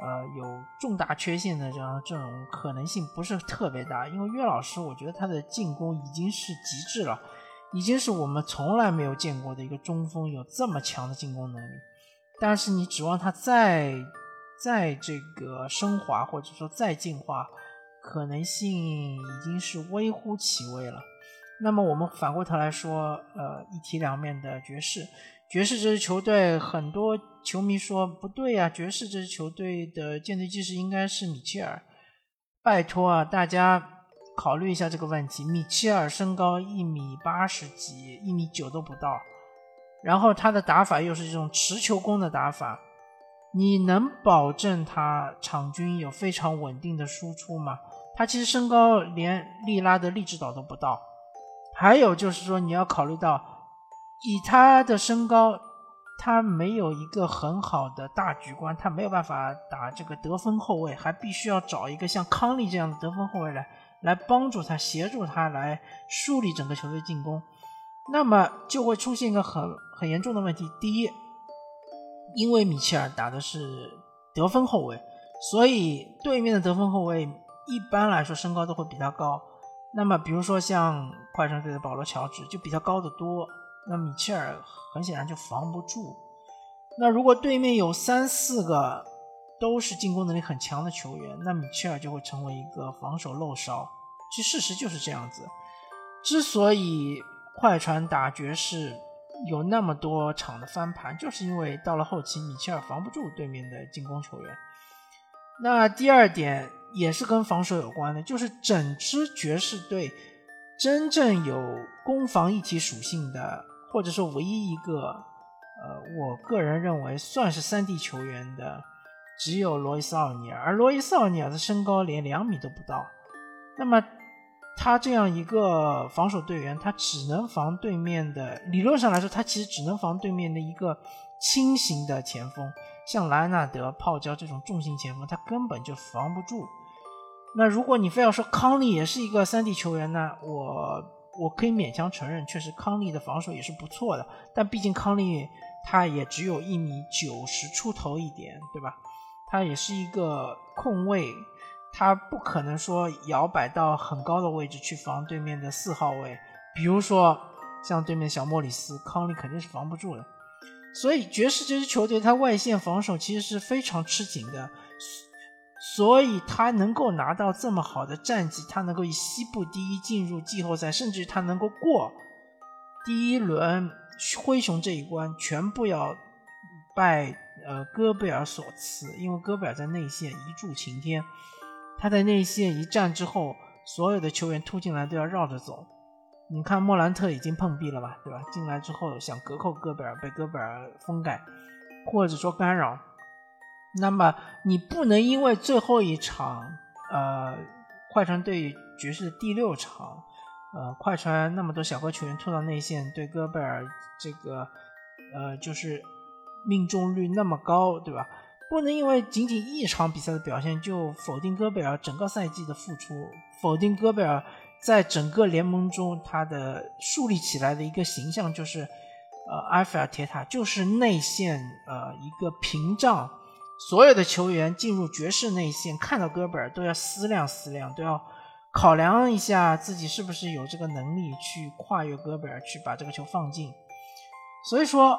呃，有重大缺陷的这样的阵容，可能性不是特别大。因为岳老师，我觉得他的进攻已经是极致了，已经是我们从来没有见过的一个中锋有这么强的进攻能力。但是你指望他再再这个升华，或者说再进化？可能性已经是微乎其微了。那么我们反过头来说，呃，一体两面的爵士，爵士这支球队，很多球迷说不对呀，爵士这支球队的舰队技师应该是米切尔。拜托啊，大家考虑一下这个问题。米切尔身高一米八十几，一米九都不到，然后他的打法又是这种持球攻的打法。你能保证他场均有非常稳定的输出吗？他其实身高连利拉的利指导都不到。还有就是说，你要考虑到，以他的身高，他没有一个很好的大局观，他没有办法打这个得分后卫，还必须要找一个像康利这样的得分后卫来来帮助他，协助他来树立整个球队进攻。那么就会出现一个很很严重的问题：第一。因为米切尔打的是得分后卫，所以对面的得分后卫一般来说身高都会比他高。那么，比如说像快船队的保罗·乔治就比他高得多，那米切尔很显然就防不住。那如果对面有三四个都是进攻能力很强的球员，那米切尔就会成为一个防守漏勺。其实事实就是这样子。之所以快船打爵士，有那么多场的翻盘，就是因为到了后期，米切尔防不住对面的进攻球员。那第二点也是跟防守有关的，就是整支爵士队真正有攻防一体属性的，或者说唯一一个，呃，我个人认为算是三 D 球员的，只有罗伊斯奥尼尔，而罗伊斯奥尼尔的身高连两米都不到。那么。他这样一个防守队员，他只能防对面的。理论上来说，他其实只能防对面的一个轻型的前锋，像莱纳德、泡椒这种重型前锋，他根本就防不住。那如果你非要说康利也是一个三 D 球员呢，我我可以勉强承认，确实康利的防守也是不错的。但毕竟康利他也只有一米九十出头一点，对吧？他也是一个控卫。他不可能说摇摆到很高的位置去防对面的四号位，比如说像对面小莫里斯，康利肯定是防不住的。所以爵士这支球队，他外线防守其实是非常吃紧的，所以他能够拿到这么好的战绩，他能够以西部第一进入季后赛，甚至他能够过第一轮灰熊这一关，全部要拜呃戈贝尔所赐，因为戈贝尔在内线一柱擎天。他在内线一站之后，所有的球员突进来都要绕着走。你看莫兰特已经碰壁了吧，对吧？进来之后想隔扣戈贝尔，被戈贝尔封盖，或者说干扰。那么你不能因为最后一场，呃，快船对爵士的第六场，呃，快船那么多小个球员突到内线，对戈贝尔这个，呃，就是命中率那么高，对吧？不能因为仅仅一场比赛的表现就否定戈贝尔整个赛季的付出，否定戈贝尔在整个联盟中他的树立起来的一个形象就是，呃，埃菲尔铁塔就是内线呃一个屏障，所有的球员进入爵士内线看到戈贝尔都要思量思量，都要考量一下自己是不是有这个能力去跨越戈贝尔去把这个球放进，所以说。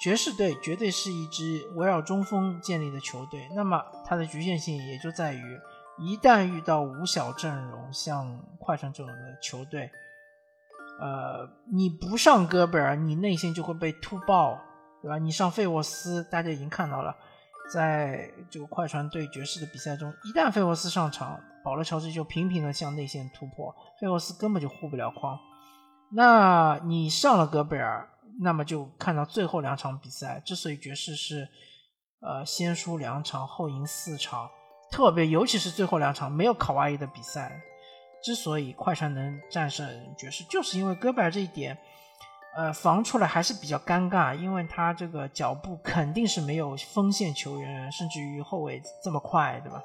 爵士队绝对是一支围绕中锋建立的球队，那么它的局限性也就在于，一旦遇到五小阵容，像快船这种的球队，呃，你不上戈贝尔，你内线就会被突爆，对吧？你上费沃斯，大家已经看到了，在这个快船对爵士的比赛中，一旦费沃斯上场，保罗乔治就频频的向内线突破，费沃斯根本就护不了框。那你上了戈贝尔。那么就看到最后两场比赛，之所以爵士是，呃，先输两场后赢四场，特别尤其是最后两场没有卡哇伊的比赛，之所以快船能战胜爵士，就是因为戈贝尔这一点，呃，防出来还是比较尴尬，因为他这个脚步肯定是没有锋线球员甚至于后卫这么快，对吧？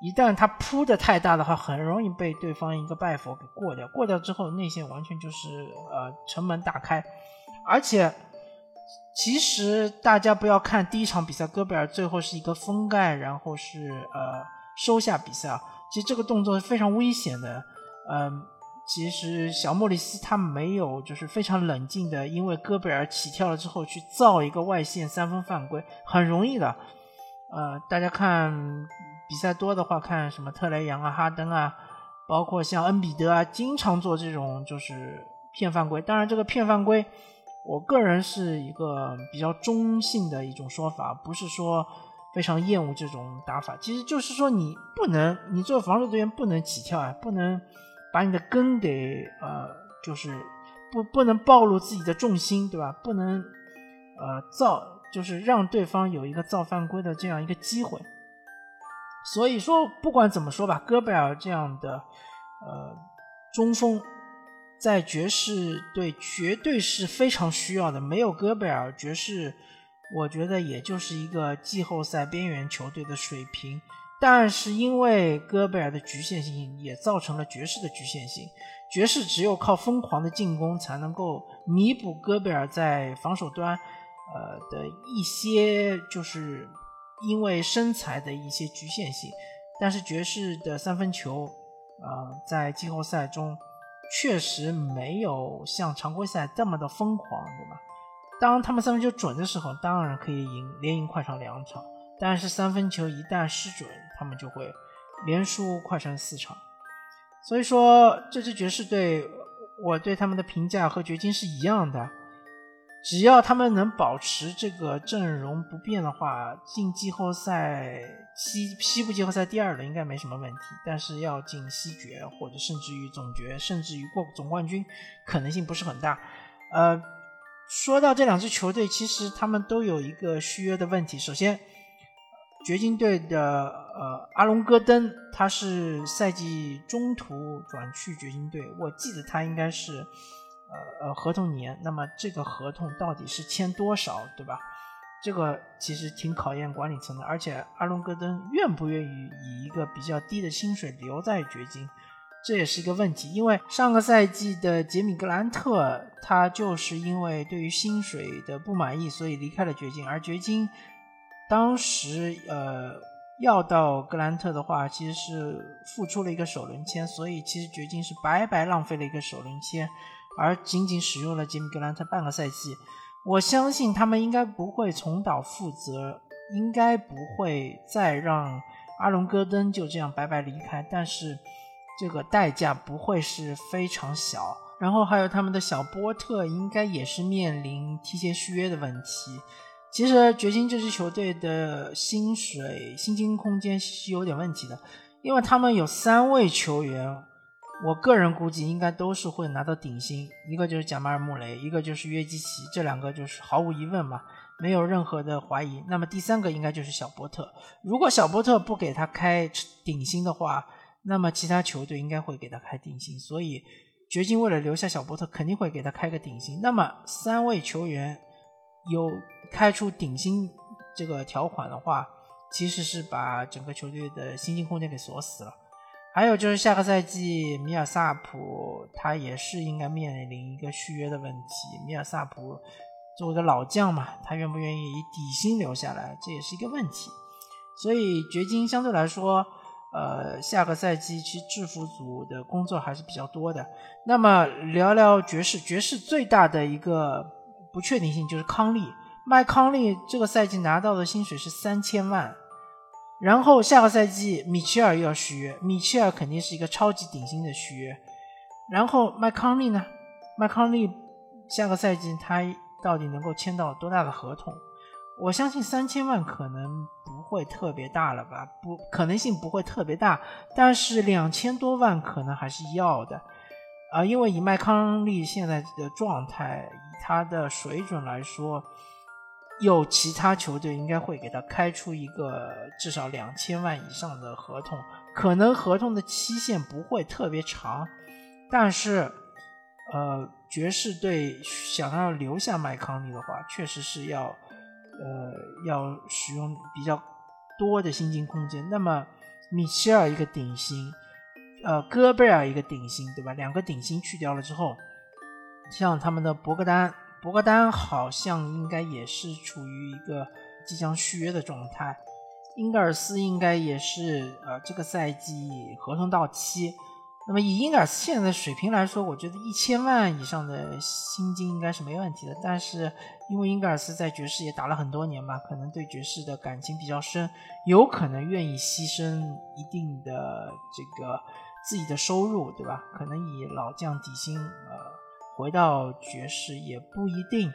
一旦他扑的太大的话，很容易被对方一个拜佛给过掉，过掉之后内线完全就是呃城门大开。而且，其实大家不要看第一场比赛，戈贝尔最后是一个封盖，然后是呃收下比赛啊。其实这个动作是非常危险的。嗯，其实小莫里斯他没有就是非常冷静的，因为戈贝尔起跳了之后去造一个外线三分犯规，很容易的。呃，大家看比赛多的话，看什么特雷杨啊、哈登啊，包括像恩比德啊，经常做这种就是骗犯规。当然，这个骗犯规，我个人是一个比较中性的一种说法，不是说非常厌恶这种打法。其实就是说，你不能，你做防守队员不能起跳啊，不能把你的根给呃，就是不不能暴露自己的重心，对吧？不能呃造。就是让对方有一个造犯规的这样一个机会，所以说不管怎么说吧，戈贝尔这样的呃中锋在爵士队绝对是非常需要的。没有戈贝尔，爵士我觉得也就是一个季后赛边缘球队的水平。但是因为戈贝尔的局限性，也造成了爵士的局限性。爵士只有靠疯狂的进攻才能够弥补戈贝尔在防守端。呃的一些就是因为身材的一些局限性，但是爵士的三分球，呃，在季后赛中确实没有像常规赛这么的疯狂，对吧？当他们三分球准的时候，当然可以赢，连赢快船两场。但是三分球一旦失准，他们就会连输快船四场。所以说，这支爵士队，我对他们的评价和掘金是一样的。只要他们能保持这个阵容不变的话，进季后赛西西部季后赛第二轮应该没什么问题。但是要进西决或者甚至于总决，甚至于过总冠军，可能性不是很大。呃，说到这两支球队，其实他们都有一个续约的问题。首先，掘金队的呃阿隆戈登，他是赛季中途转去掘金队，我记得他应该是。呃呃，合同年，那么这个合同到底是签多少，对吧？这个其实挺考验管理层的，而且阿隆戈登愿不愿意以一个比较低的薪水留在掘金，这也是一个问题。因为上个赛季的杰米格兰特，他就是因为对于薪水的不满意，所以离开了掘金。而掘金当时呃要到格兰特的话，其实是付出了一个首轮签，所以其实掘金是白白浪费了一个首轮签。而仅仅使用了杰米格兰特半个赛季，我相信他们应该不会重蹈覆辙，应该不会再让阿隆戈登就这样白白离开。但是这个代价不会是非常小。然后还有他们的小波特，应该也是面临提前续约的问题。其实掘金这支球队的薪水薪金空间是有点问题的，因为他们有三位球员。我个人估计应该都是会拿到顶薪，一个就是贾马尔·穆雷，一个就是约基奇，这两个就是毫无疑问嘛，没有任何的怀疑。那么第三个应该就是小波特，如果小波特不给他开顶薪的话，那么其他球队应该会给他开顶薪。所以掘金为了留下小波特，肯定会给他开个顶薪。那么三位球员有开出顶薪这个条款的话，其实是把整个球队的薪金空间给锁死了。还有就是下个赛季，米尔萨普他也是应该面临一个续约的问题。米尔萨普作为一个老将嘛，他愿不愿意以底薪留下来，这也是一个问题。所以掘金相对来说，呃，下个赛季其实制服组的工作还是比较多的。那么聊聊爵士，爵士最大的一个不确定性就是康利，麦康利这个赛季拿到的薪水是三千万。然后下个赛季米切尔又要续约，米切尔肯定是一个超级顶薪的续约。然后麦康利呢？麦康利下个赛季他到底能够签到多大的合同？我相信三千万可能不会特别大了吧，不可能性不会特别大，但是两千多万可能还是要的啊，因为以麦康利现在的状态，以他的水准来说。有其他球队应该会给他开出一个至少两千万以上的合同，可能合同的期限不会特别长，但是，呃，爵士队想要留下麦康利的话，确实是要，呃，要使用比较多的薪金空间。那么，米切尔一个顶薪，呃，戈贝尔一个顶薪，对吧？两个顶薪去掉了之后，像他们的博格丹。博格丹好像应该也是处于一个即将续约的状态，英格尔斯应该也是呃这个赛季合同到期。那么以英格尔斯现在的水平来说，我觉得一千万以上的薪金应该是没问题的。但是因为英格尔斯在爵士也打了很多年嘛，可能对爵士的感情比较深，有可能愿意牺牲一定的这个自己的收入，对吧？可能以老将底薪，呃，回到爵士也不一定。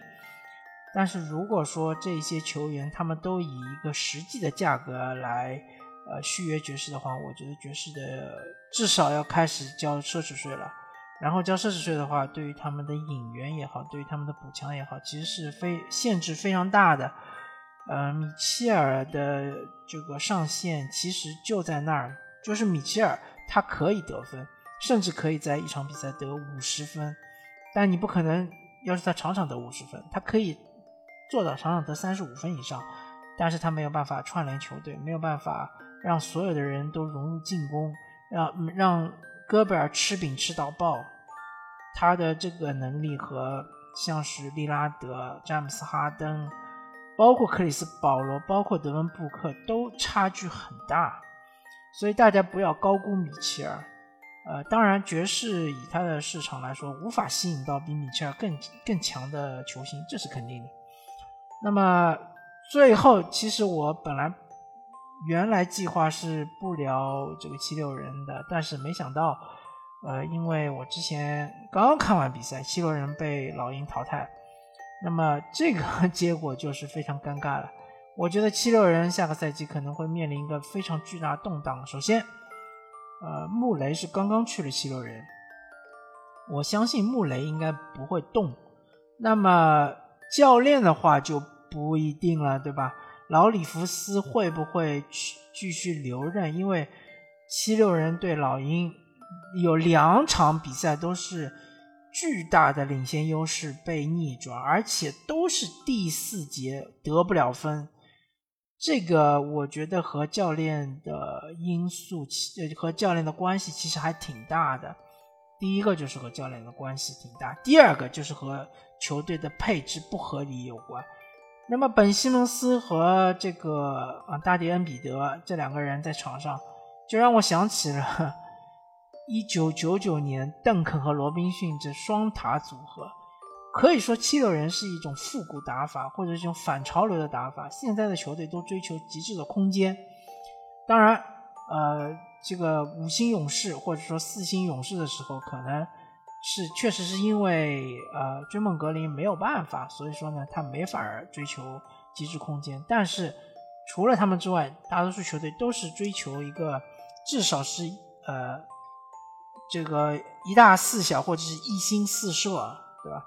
但是如果说这些球员他们都以一个实际的价格来，呃，续约爵士的话，我觉得爵士的至少要开始交奢侈税了。然后交奢侈税的话，对于他们的引援也好，对于他们的补强也好，其实是非限制非常大的。呃，米切尔的这个上限其实就在那儿，就是米切尔他可以得分，甚至可以在一场比赛得五十分，但你不可能要是他场场得五十分，他可以做到场场得三十五分以上，但是他没有办法串联球队，没有办法让所有的人都融入进攻，让让。戈贝尔吃饼吃到爆，他的这个能力和像是利拉德、詹姆斯哈登，包括克里斯保罗、包括德文布克都差距很大，所以大家不要高估米切尔。呃，当然爵士以他的市场来说，无法吸引到比米切尔更更强的球星，这是肯定的。那么最后，其实我本来。原来计划是不聊这个七六人的，但是没想到，呃，因为我之前刚看完比赛，七六人被老鹰淘汰，那么这个 结果就是非常尴尬了。我觉得七六人下个赛季可能会面临一个非常巨大动荡。首先，呃，穆雷是刚刚去了七六人，我相信穆雷应该不会动。那么教练的话就不一定了，对吧？老里弗斯会不会去继续留任？因为七六人对老鹰有两场比赛都是巨大的领先优势被逆转，而且都是第四节得不了分。这个我觉得和教练的因素，呃，和教练的关系其实还挺大的。第一个就是和教练的关系挺大，第二个就是和球队的配置不合理有关。那么本西蒙斯和这个啊大迪恩比德这两个人在场上，就让我想起了 一九九九年邓肯和罗宾逊这双塔组合。可以说七六人是一种复古打法，或者一种反潮流的打法。现在的球队都追求极致的空间。当然，呃，这个五星勇士或者说四星勇士的时候，可能。是，确实是因为呃，追梦格林没有办法，所以说呢，他没法追求极致空间。但是除了他们之外，大多数球队都是追求一个至少是呃，这个一大四小或者是一星四射，对吧？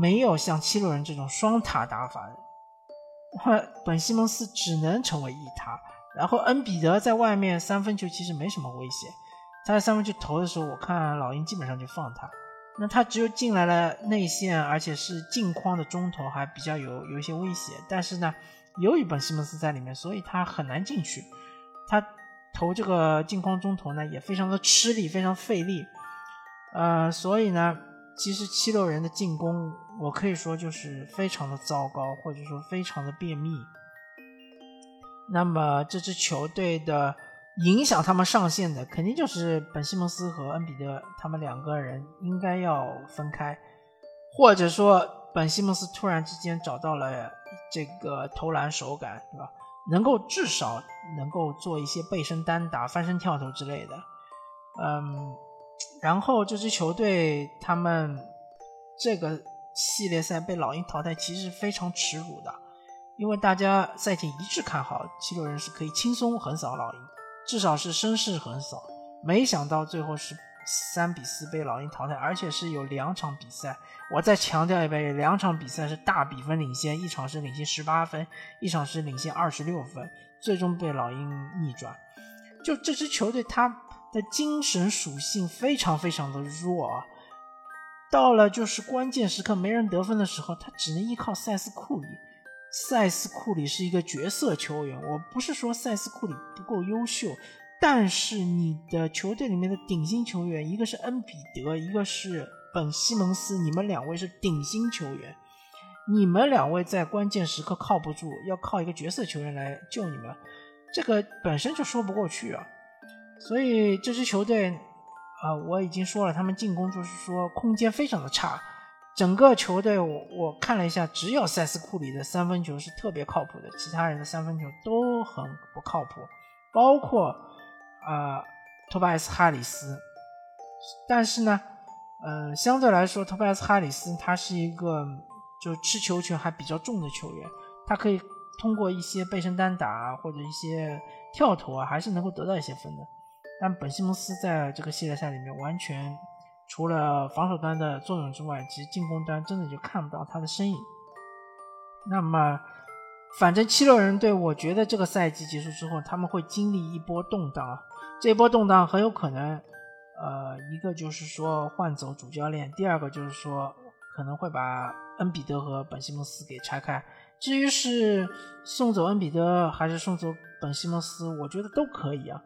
没有像七六人这种双塔打法的，本西蒙斯只能成为一塔，然后恩比德在外面三分球其实没什么威胁。他在三分球投的时候，我看老鹰基本上就放他。那他只有进来了内线，而且是近框的中投，还比较有有一些威胁。但是呢，由于本西蒙斯在里面，所以他很难进去。他投这个近框中投呢，也非常的吃力，非常费力。呃，所以呢，其实七六人的进攻，我可以说就是非常的糟糕，或者说非常的便秘。那么这支球队的。影响他们上线的肯定就是本西蒙斯和恩比德，他们两个人应该要分开，或者说本西蒙斯突然之间找到了这个投篮手感，对吧？能够至少能够做一些背身单打、翻身跳投之类的。嗯，然后这支球队他们这个系列赛被老鹰淘汰，其实是非常耻辱的，因为大家赛前一致看好七六人是可以轻松横扫老鹰。至少是声势横扫，没想到最后是三比四被老鹰淘汰，而且是有两场比赛。我再强调一遍，两场比赛是大比分领先，一场是领先十八分，一场是领先二十六分，最终被老鹰逆转。就这支球队，他的精神属性非常非常的弱啊！到了就是关键时刻没人得分的时候，他只能依靠塞斯库里。塞斯库里是一个角色球员，我不是说塞斯库里不够优秀，但是你的球队里面的顶薪球员，一个是恩比德，一个是本西蒙斯，你们两位是顶薪球员，你们两位在关键时刻靠不住，要靠一个角色球员来救你们，这个本身就说不过去啊。所以这支球队啊，我已经说了，他们进攻就是说空间非常的差。整个球队我我看了一下，只有塞斯库里的三分球是特别靠谱的，其他人的三分球都很不靠谱，包括啊托巴斯哈里斯。但是呢，呃，相对来说，托巴斯哈里斯他是一个就吃球权还比较重的球员，他可以通过一些背身单打或者一些跳投啊，还是能够得到一些分的。但本西蒙斯在这个系列赛里面完全。除了防守端的作用之外，其实进攻端真的就看不到他的身影。那么，反正七六人队，我觉得这个赛季结束之后，他们会经历一波动荡。这波动荡很有可能，呃，一个就是说换走主教练，第二个就是说可能会把恩比德和本西蒙斯给拆开。至于是送走恩比德还是送走本西蒙斯，我觉得都可以啊。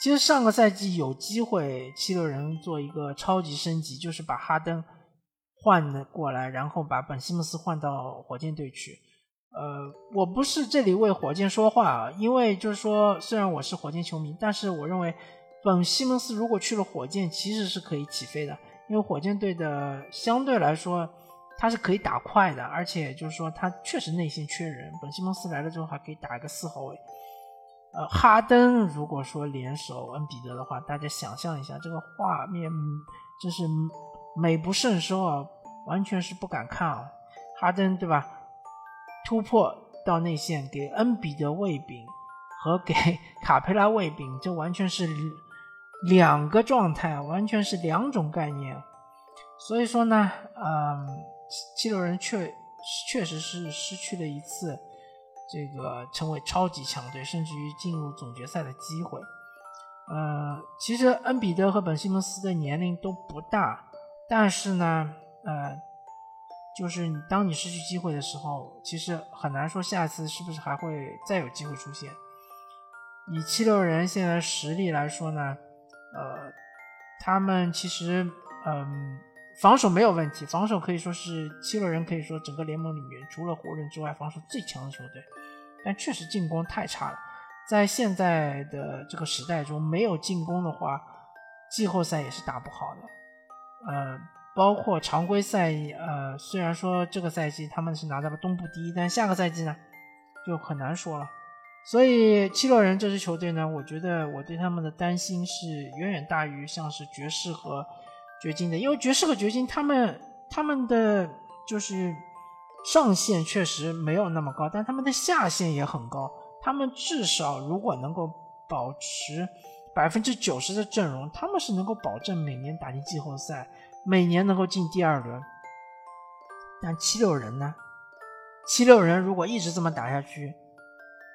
其实上个赛季有机会，七六人做一个超级升级，就是把哈登换了过来，然后把本西蒙斯换到火箭队去。呃，我不是这里为火箭说话啊，因为就是说，虽然我是火箭球迷，但是我认为本西蒙斯如果去了火箭，其实是可以起飞的，因为火箭队的相对来说他是可以打快的，而且就是说他确实内线缺人，本西蒙斯来了之后还可以打一个四号位。呃，哈登如果说联手恩比德的话，大家想象一下，这个画面真是美不胜收啊，完全是不敢看啊。哈登对吧？突破到内线给恩比德喂饼和给 卡佩拉喂饼，这完全是两个状态，完全是两种概念。所以说呢，嗯，七六人确确实是失去了一次。这个成为超级强队，甚至于进入总决赛的机会。呃，其实恩比德和本西蒙斯的年龄都不大，但是呢，呃，就是你当你失去机会的时候，其实很难说下次是不是还会再有机会出现。以七六人现在实力来说呢，呃，他们其实嗯，防守没有问题，防守可以说是七六人可以说整个联盟里面除了湖人之外防守最强的球队。但确实进攻太差了，在现在的这个时代中，没有进攻的话，季后赛也是打不好的。呃，包括常规赛，呃，虽然说这个赛季他们是拿到了东部第一，但下个赛季呢，就很难说了。所以七六人这支球队呢，我觉得我对他们的担心是远远大于像是爵士和掘金的，因为爵士和掘金他们他们的就是。上限确实没有那么高，但他们的下限也很高。他们至少如果能够保持百分之九十的阵容，他们是能够保证每年打进季后赛，每年能够进第二轮。但七六人呢？七六人如果一直这么打下去，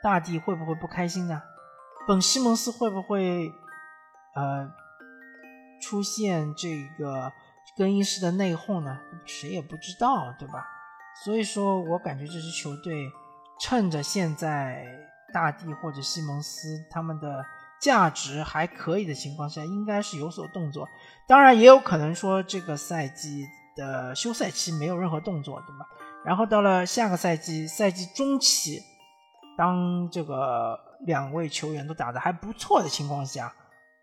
大帝会不会不开心呢？本西蒙斯会不会呃出现这个更衣室的内讧呢？谁也不知道，对吧？所以说我感觉这支球队趁着现在大帝或者西蒙斯他们的价值还可以的情况下，应该是有所动作。当然也有可能说这个赛季的休赛期没有任何动作，对吧？然后到了下个赛季赛季中期，当这个两位球员都打得还不错的情况下，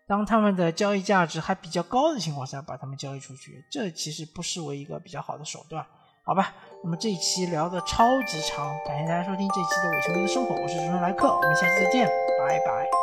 当他们的交易价值还比较高的情况下，把他们交易出去，这其实不失为一个比较好的手段。好吧，那么这一期聊的超级长，感谢大家收听这一期的伪球迷的生活，我是主持人莱克，我们下期再见，拜拜。